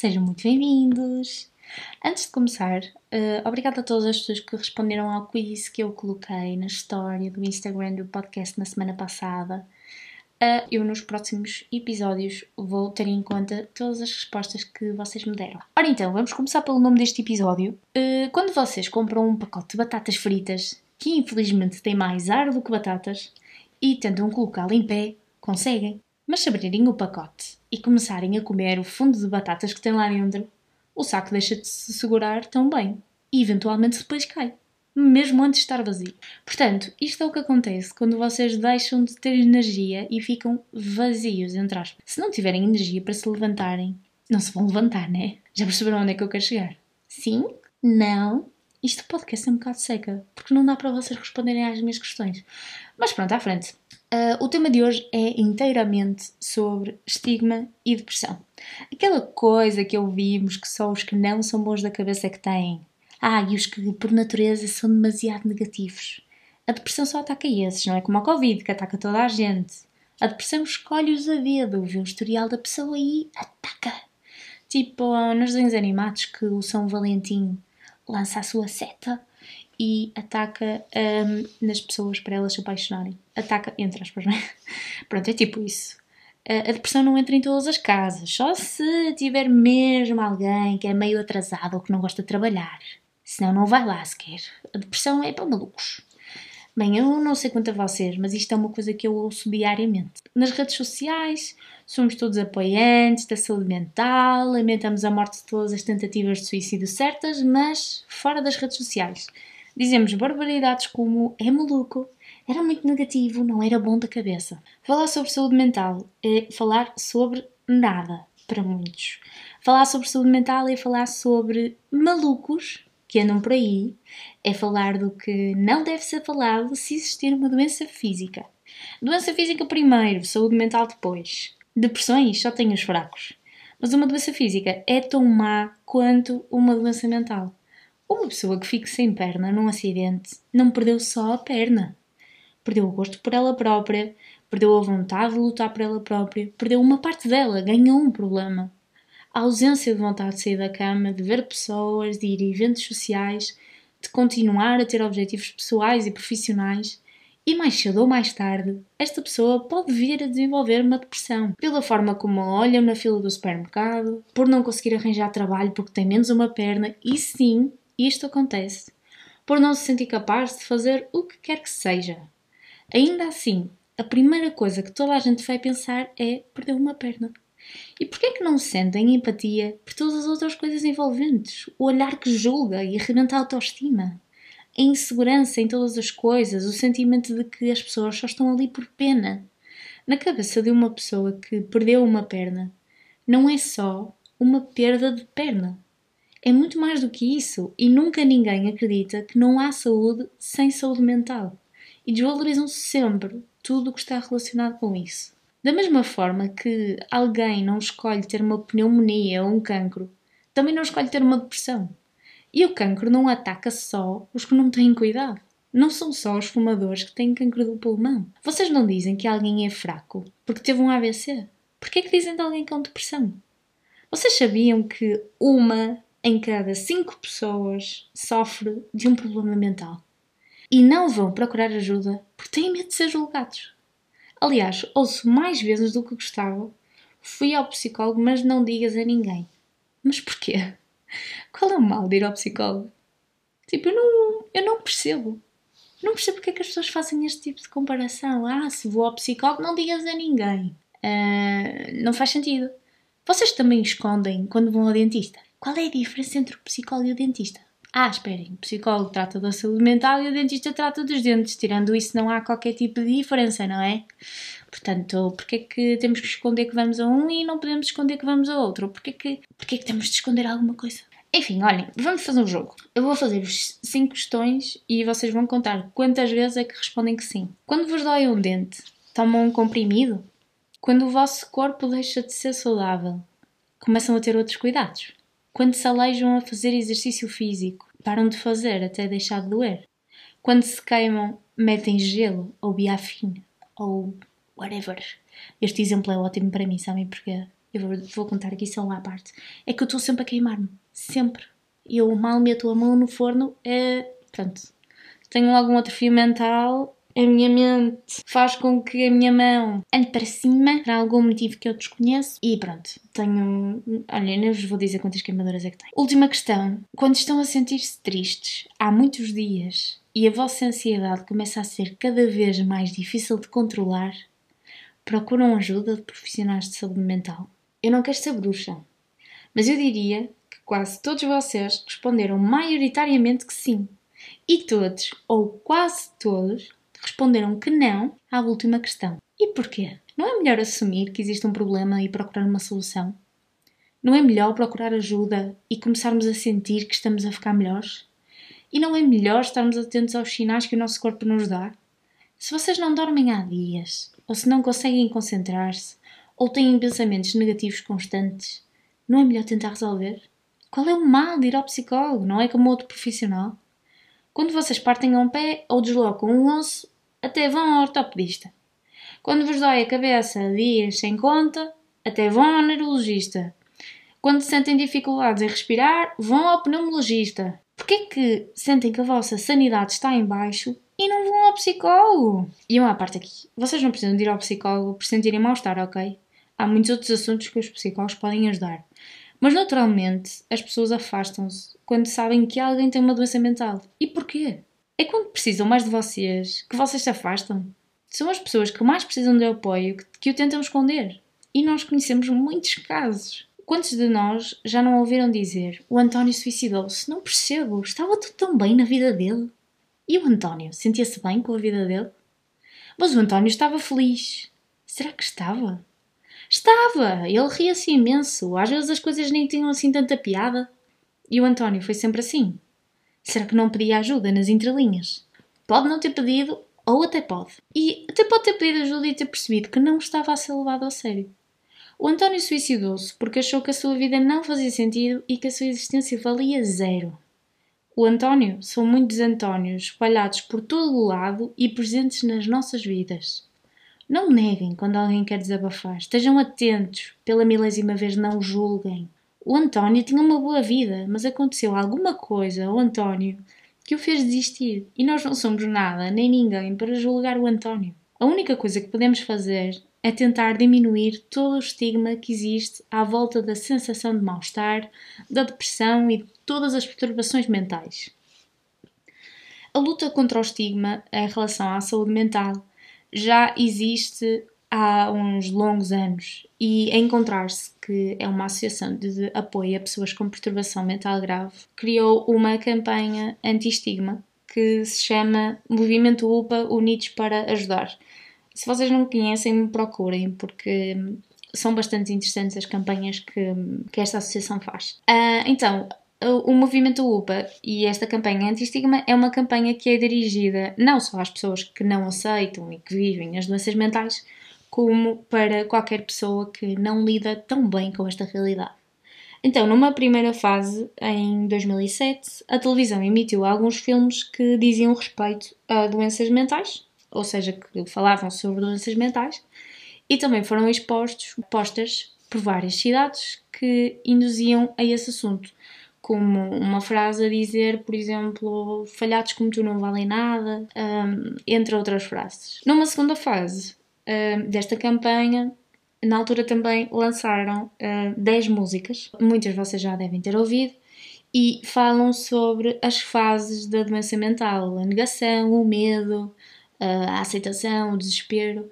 sejam muito bem-vindos! Antes de começar, uh, obrigada a todas as pessoas que responderam ao quiz que eu coloquei na história do Instagram do podcast na semana passada. Uh, eu, nos próximos episódios, vou ter em conta todas as respostas que vocês me deram. Ora então, vamos começar pelo nome deste episódio. Uh, quando vocês compram um pacote de batatas fritas, que infelizmente tem mais ar do que batatas, e tentam colocá-lo em pé, conseguem. Mas se abrirem o pacote e começarem a comer o fundo de batatas que tem lá dentro, o saco deixa de se segurar tão bem e eventualmente depois cai, mesmo antes de estar vazio. Portanto, isto é o que acontece quando vocês deixam de ter energia e ficam vazios, entre aspas. Se não tiverem energia para se levantarem, não se vão levantar, né? Já perceberam onde é que eu quero chegar? Sim? Não? Isto podcast é um bocado seca, porque não dá para vocês responderem às minhas questões. Mas pronto, à frente. Uh, o tema de hoje é inteiramente sobre estigma e depressão. Aquela coisa que ouvimos que só os que não são bons da cabeça é que têm. Ah, e os que por natureza são demasiado negativos. A depressão só ataca esses, não é como a Covid, que ataca toda a gente. A depressão escolhe-os a dedo, vê o historial da pessoa e ataca. Tipo nos desenhos animados que o São Valentim lança a sua seta e ataca um, nas pessoas para elas se apaixonarem. Ataca, entre aspas, não é? Pronto, é tipo isso. A depressão não entra em todas as casas, só se tiver mesmo alguém que é meio atrasado ou que não gosta de trabalhar. Senão não vai lá sequer. A depressão é para malucos. Bem, eu não sei quanto a vocês, mas isto é uma coisa que eu ouço diariamente. Nas redes sociais, somos todos apoiantes da saúde mental, lamentamos a morte de todas as tentativas de suicídio certas, mas fora das redes sociais. Dizemos barbaridades como é maluco, era muito negativo, não era bom da cabeça. Falar sobre saúde mental é falar sobre nada, para muitos. Falar sobre saúde mental é falar sobre malucos que andam por aí, é falar do que não deve ser falado se existir uma doença física. Doença física primeiro, saúde mental depois. Depressões só têm os fracos. Mas uma doença física é tão má quanto uma doença mental. Uma pessoa que fique sem perna num acidente não perdeu só a perna. Perdeu o gosto por ela própria, perdeu a vontade de lutar por ela própria, perdeu uma parte dela, ganhou um problema. A ausência de vontade de sair da cama, de ver pessoas, de ir a eventos sociais, de continuar a ter objetivos pessoais e profissionais, e mais cedo ou mais tarde, esta pessoa pode vir a desenvolver uma depressão, pela forma como olha na fila do supermercado, por não conseguir arranjar trabalho porque tem menos uma perna, e sim, isto acontece por não se sentir capaz de fazer o que quer que seja. Ainda assim, a primeira coisa que toda a gente vai pensar é perder uma perna. E porquê é que não sentem empatia por todas as outras coisas envolventes? O olhar que julga e arrebenta a autoestima? A insegurança em todas as coisas, o sentimento de que as pessoas só estão ali por pena. Na cabeça de uma pessoa que perdeu uma perna, não é só uma perda de perna é muito mais do que isso e nunca ninguém acredita que não há saúde sem saúde mental e desvalorizam sempre tudo o que está relacionado com isso. Da mesma forma que alguém não escolhe ter uma pneumonia ou um cancro, também não escolhe ter uma depressão. E o cancro não ataca só os que não têm cuidado. Não são só os fumadores que têm cancro do pulmão. Vocês não dizem que alguém é fraco porque teve um AVC. Por que é que dizem de alguém com depressão? Vocês sabiam que uma em cada cinco pessoas sofre de um problema mental e não vão procurar ajuda porque têm medo de ser julgados. Aliás, ouço mais vezes do que gostava. Fui ao psicólogo, mas não digas a ninguém. Mas porquê? Qual é o mal de ir ao psicólogo? Tipo, eu não, eu não percebo. Não percebo porque é que as pessoas fazem este tipo de comparação. Ah, se vou ao psicólogo, não digas a ninguém. Uh, não faz sentido. Vocês também escondem quando vão ao dentista? Qual é a diferença entre o psicólogo e o dentista? Ah, esperem, o psicólogo trata da saúde mental e o dentista trata dos dentes. Tirando isso, não há qualquer tipo de diferença, não é? Portanto, porquê é que temos que esconder que vamos a um e não podemos esconder que vamos a outro? Porquê que, porquê que temos de esconder alguma coisa? Enfim, olhem, vamos fazer um jogo. Eu vou fazer-vos 5 questões e vocês vão contar quantas vezes é que respondem que sim. Quando vos dói um dente, tomam um comprimido? Quando o vosso corpo deixa de ser saudável, começam a ter outros cuidados? Quando se alejam a fazer exercício físico, param de fazer até deixar de doer. Quando se queimam, metem gelo ou biafina ou whatever. Este exemplo é ótimo para mim, sabem porquê? eu vou, contar aqui só uma parte, é que eu estou sempre a queimar-me. Sempre. Eu mal meto a mão no forno, é. Pronto. Tenho algum atrofio mental a minha mente faz com que a minha mão ande para cima por algum motivo que eu desconheço e pronto, tenho. Olha, nem vos vou dizer quantas queimaduras é que tenho. Última questão: quando estão a sentir-se tristes há muitos dias e a vossa ansiedade começa a ser cada vez mais difícil de controlar, procuram ajuda de profissionais de saúde mental. Eu não quero ser bruxa, mas eu diria que quase todos vocês responderam maioritariamente que sim. E todos, ou quase todos, responderam que não à última questão. E porquê? Não é melhor assumir que existe um problema e procurar uma solução? Não é melhor procurar ajuda e começarmos a sentir que estamos a ficar melhores? E não é melhor estarmos atentos aos sinais que o nosso corpo nos dá? Se vocês não dormem há dias, ou se não conseguem concentrar-se, ou têm pensamentos negativos constantes, não é melhor tentar resolver? Qual é o mal de ir ao psicólogo? Não é como outro profissional? Quando vocês partem a um pé ou deslocam um osso, até vão ao ortopedista. Quando vos dói a cabeça dias sem conta, até vão ao neurologista. Quando sentem dificuldades em respirar, vão ao pneumologista. Porquê que sentem que a vossa sanidade está em baixo e não vão ao psicólogo? E uma parte aqui. Vocês não precisam de ir ao psicólogo por sentirem mal-estar, ok? Há muitos outros assuntos que os psicólogos podem ajudar. Mas naturalmente as pessoas afastam-se quando sabem que alguém tem uma doença mental. E porquê? É quando precisam mais de vocês que vocês se afastam. São as pessoas que mais precisam de apoio que, que o tentam esconder. E nós conhecemos muitos casos. Quantos de nós já não ouviram dizer o António suicidou-se? Não percebo, estava tudo tão bem na vida dele. E o António sentia-se bem com a vida dele? Mas o António estava feliz. Será que estava? Estava! Ele ria-se imenso. Às vezes as coisas nem tinham assim tanta piada. E o António foi sempre assim. Será que não pedia ajuda nas entrelinhas? Pode não ter pedido, ou até pode. E até pode ter pedido ajuda e ter percebido que não estava a ser levado a sério. O António suicidou-se porque achou que a sua vida não fazia sentido e que a sua existência valia zero. O António são muitos Antónios espalhados por todo o lado e presentes nas nossas vidas. Não neguem quando alguém quer desabafar. Estejam atentos. Pela milésima vez, não julguem. O António tinha uma boa vida, mas aconteceu alguma coisa ao António que o fez desistir. E nós não somos nada, nem ninguém, para julgar o António. A única coisa que podemos fazer é tentar diminuir todo o estigma que existe à volta da sensação de mal-estar, da depressão e de todas as perturbações mentais. A luta contra o estigma em relação à saúde mental já existe há uns longos anos e encontrar-se que é uma associação de apoio a pessoas com perturbação mental grave criou uma campanha anti-estigma que se chama Movimento UPA Unidos para Ajudar. Se vocês não conhecem, me procurem porque são bastante interessantes as campanhas que, que esta associação faz. Uh, então, o movimento UPA e esta campanha anti-estigma é uma campanha que é dirigida não só às pessoas que não aceitam e que vivem as doenças mentais, como para qualquer pessoa que não lida tão bem com esta realidade. Então, numa primeira fase, em 2007, a televisão emitiu alguns filmes que diziam respeito a doenças mentais, ou seja, que falavam sobre doenças mentais, e também foram expostos posters por várias cidades que induziam a esse assunto como uma frase a dizer, por exemplo, falhados como tu não valem nada, um, entre outras frases. Numa segunda fase desta campanha, na altura também lançaram uh, 10 músicas, muitas vocês já devem ter ouvido, e falam sobre as fases da doença mental: a negação, o medo, a aceitação, o desespero.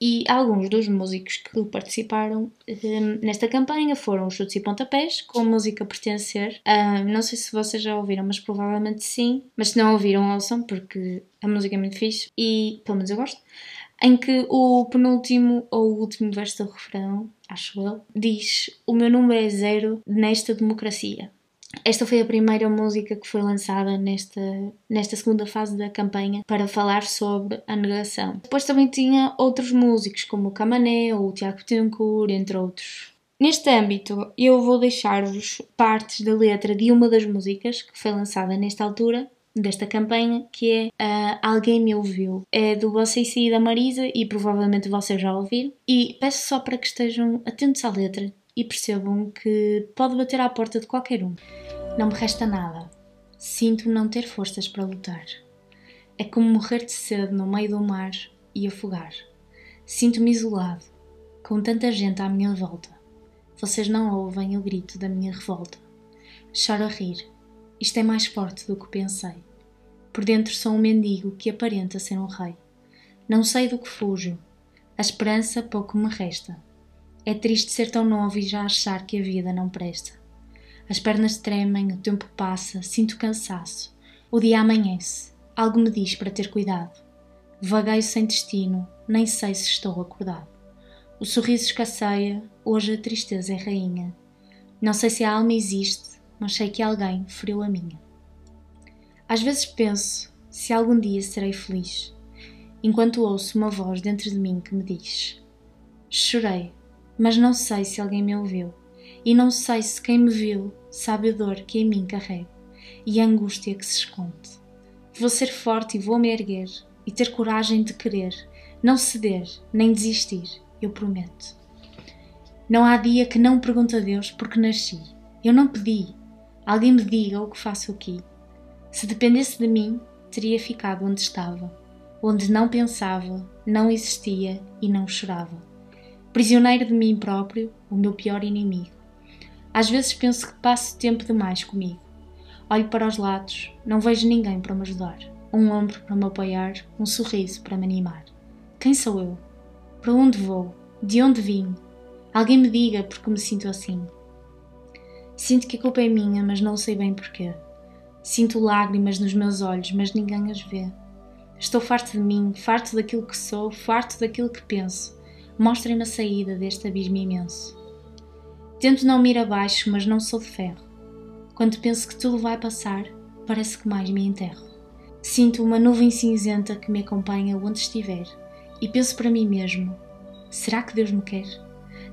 E alguns dos músicos que participaram um, nesta campanha foram os Chutes e Pontapés, com a música Pertencer. Um, não sei se vocês já ouviram, mas provavelmente sim. Mas se não ouviram, ouçam, porque a música é muito fixe e, pelo menos, eu gosto. Em que o penúltimo ou o último verso do refrão, acho eu, diz: O meu número é zero nesta democracia. Esta foi a primeira música que foi lançada nesta, nesta segunda fase da campanha para falar sobre a negação. Depois também tinha outros músicos, como o Camané ou o Tiago Betancourt, entre outros. Neste âmbito, eu vou deixar-vos partes da letra de uma das músicas que foi lançada nesta altura desta campanha, que é uh, Alguém Me Ouviu. É do Você e da Marisa e provavelmente vocês já ouviram. E peço só para que estejam atentos à letra e percebam que pode bater à porta de qualquer um. Não me resta nada. Sinto não ter forças para lutar. É como morrer de sede no meio do mar e afogar. Sinto-me isolado, com tanta gente à minha volta. Vocês não ouvem o grito da minha revolta. Choro a rir. Isto é mais forte do que pensei. Por dentro sou um mendigo que aparenta ser um rei. Não sei do que fujo. A esperança pouco me resta. É triste ser tão novo e já achar que a vida não presta. As pernas tremem, o tempo passa, sinto cansaço. O dia amanhece. Algo me diz para ter cuidado. Vagueio sem destino, nem sei se estou acordado. O sorriso escasseia, hoje a tristeza é rainha. Não sei se a alma existe, mas sei que alguém feriu a minha. Às vezes penso se algum dia serei feliz, enquanto ouço uma voz dentro de mim que me diz: Chorei, mas não sei se alguém me ouviu, e não sei se quem me viu sabe a dor que em mim carrego e a angústia que se esconde. Vou ser forte e vou me erguer e ter coragem de querer, não ceder nem desistir, eu prometo. Não há dia que não pergunte a Deus porque nasci. Eu não pedi. Alguém me diga o que faço aqui. Se dependesse de mim, teria ficado onde estava, onde não pensava, não existia e não chorava prisioneiro de mim próprio, o meu pior inimigo. Às vezes penso que passo tempo demais comigo. Olho para os lados, não vejo ninguém para me ajudar. Um ombro para me apoiar, um sorriso para me animar. Quem sou eu? Para onde vou? De onde vim? Alguém me diga porque me sinto assim. Sinto que a culpa é minha, mas não sei bem porquê. Sinto lágrimas nos meus olhos, mas ninguém as vê. Estou farto de mim, farto daquilo que sou, farto daquilo que penso. Mostrem-me a saída deste abismo imenso. Tento não me ir abaixo, mas não sou de ferro. Quando penso que tudo vai passar, parece que mais me enterro. Sinto uma nuvem cinzenta que me acompanha onde estiver e penso para mim mesmo: será que Deus me quer?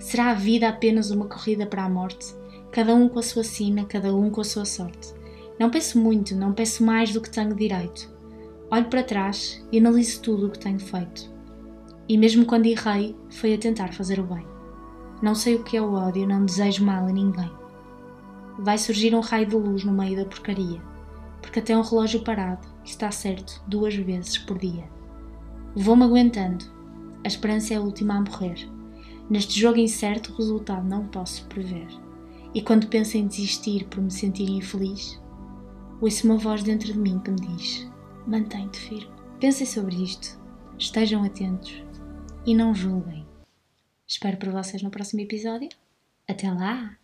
Será a vida apenas uma corrida para a morte? Cada um com a sua sina, cada um com a sua sorte. Não peço muito, não peço mais do que tenho direito. Olho para trás e analiso tudo o que tenho feito. E mesmo quando errei, foi a tentar fazer o bem. Não sei o que é o ódio, não desejo mal a ninguém. Vai surgir um raio de luz no meio da porcaria, porque até um relógio parado está certo duas vezes por dia. Vou-me aguentando. A esperança é a última a morrer. Neste jogo incerto, o resultado não posso prever. E quando penso em desistir por me sentir infeliz, ouço uma voz dentro de mim que me diz: Mantém-te firme. Pensem sobre isto. Estejam atentos e não julguem. Espero por vocês no próximo episódio. Até lá!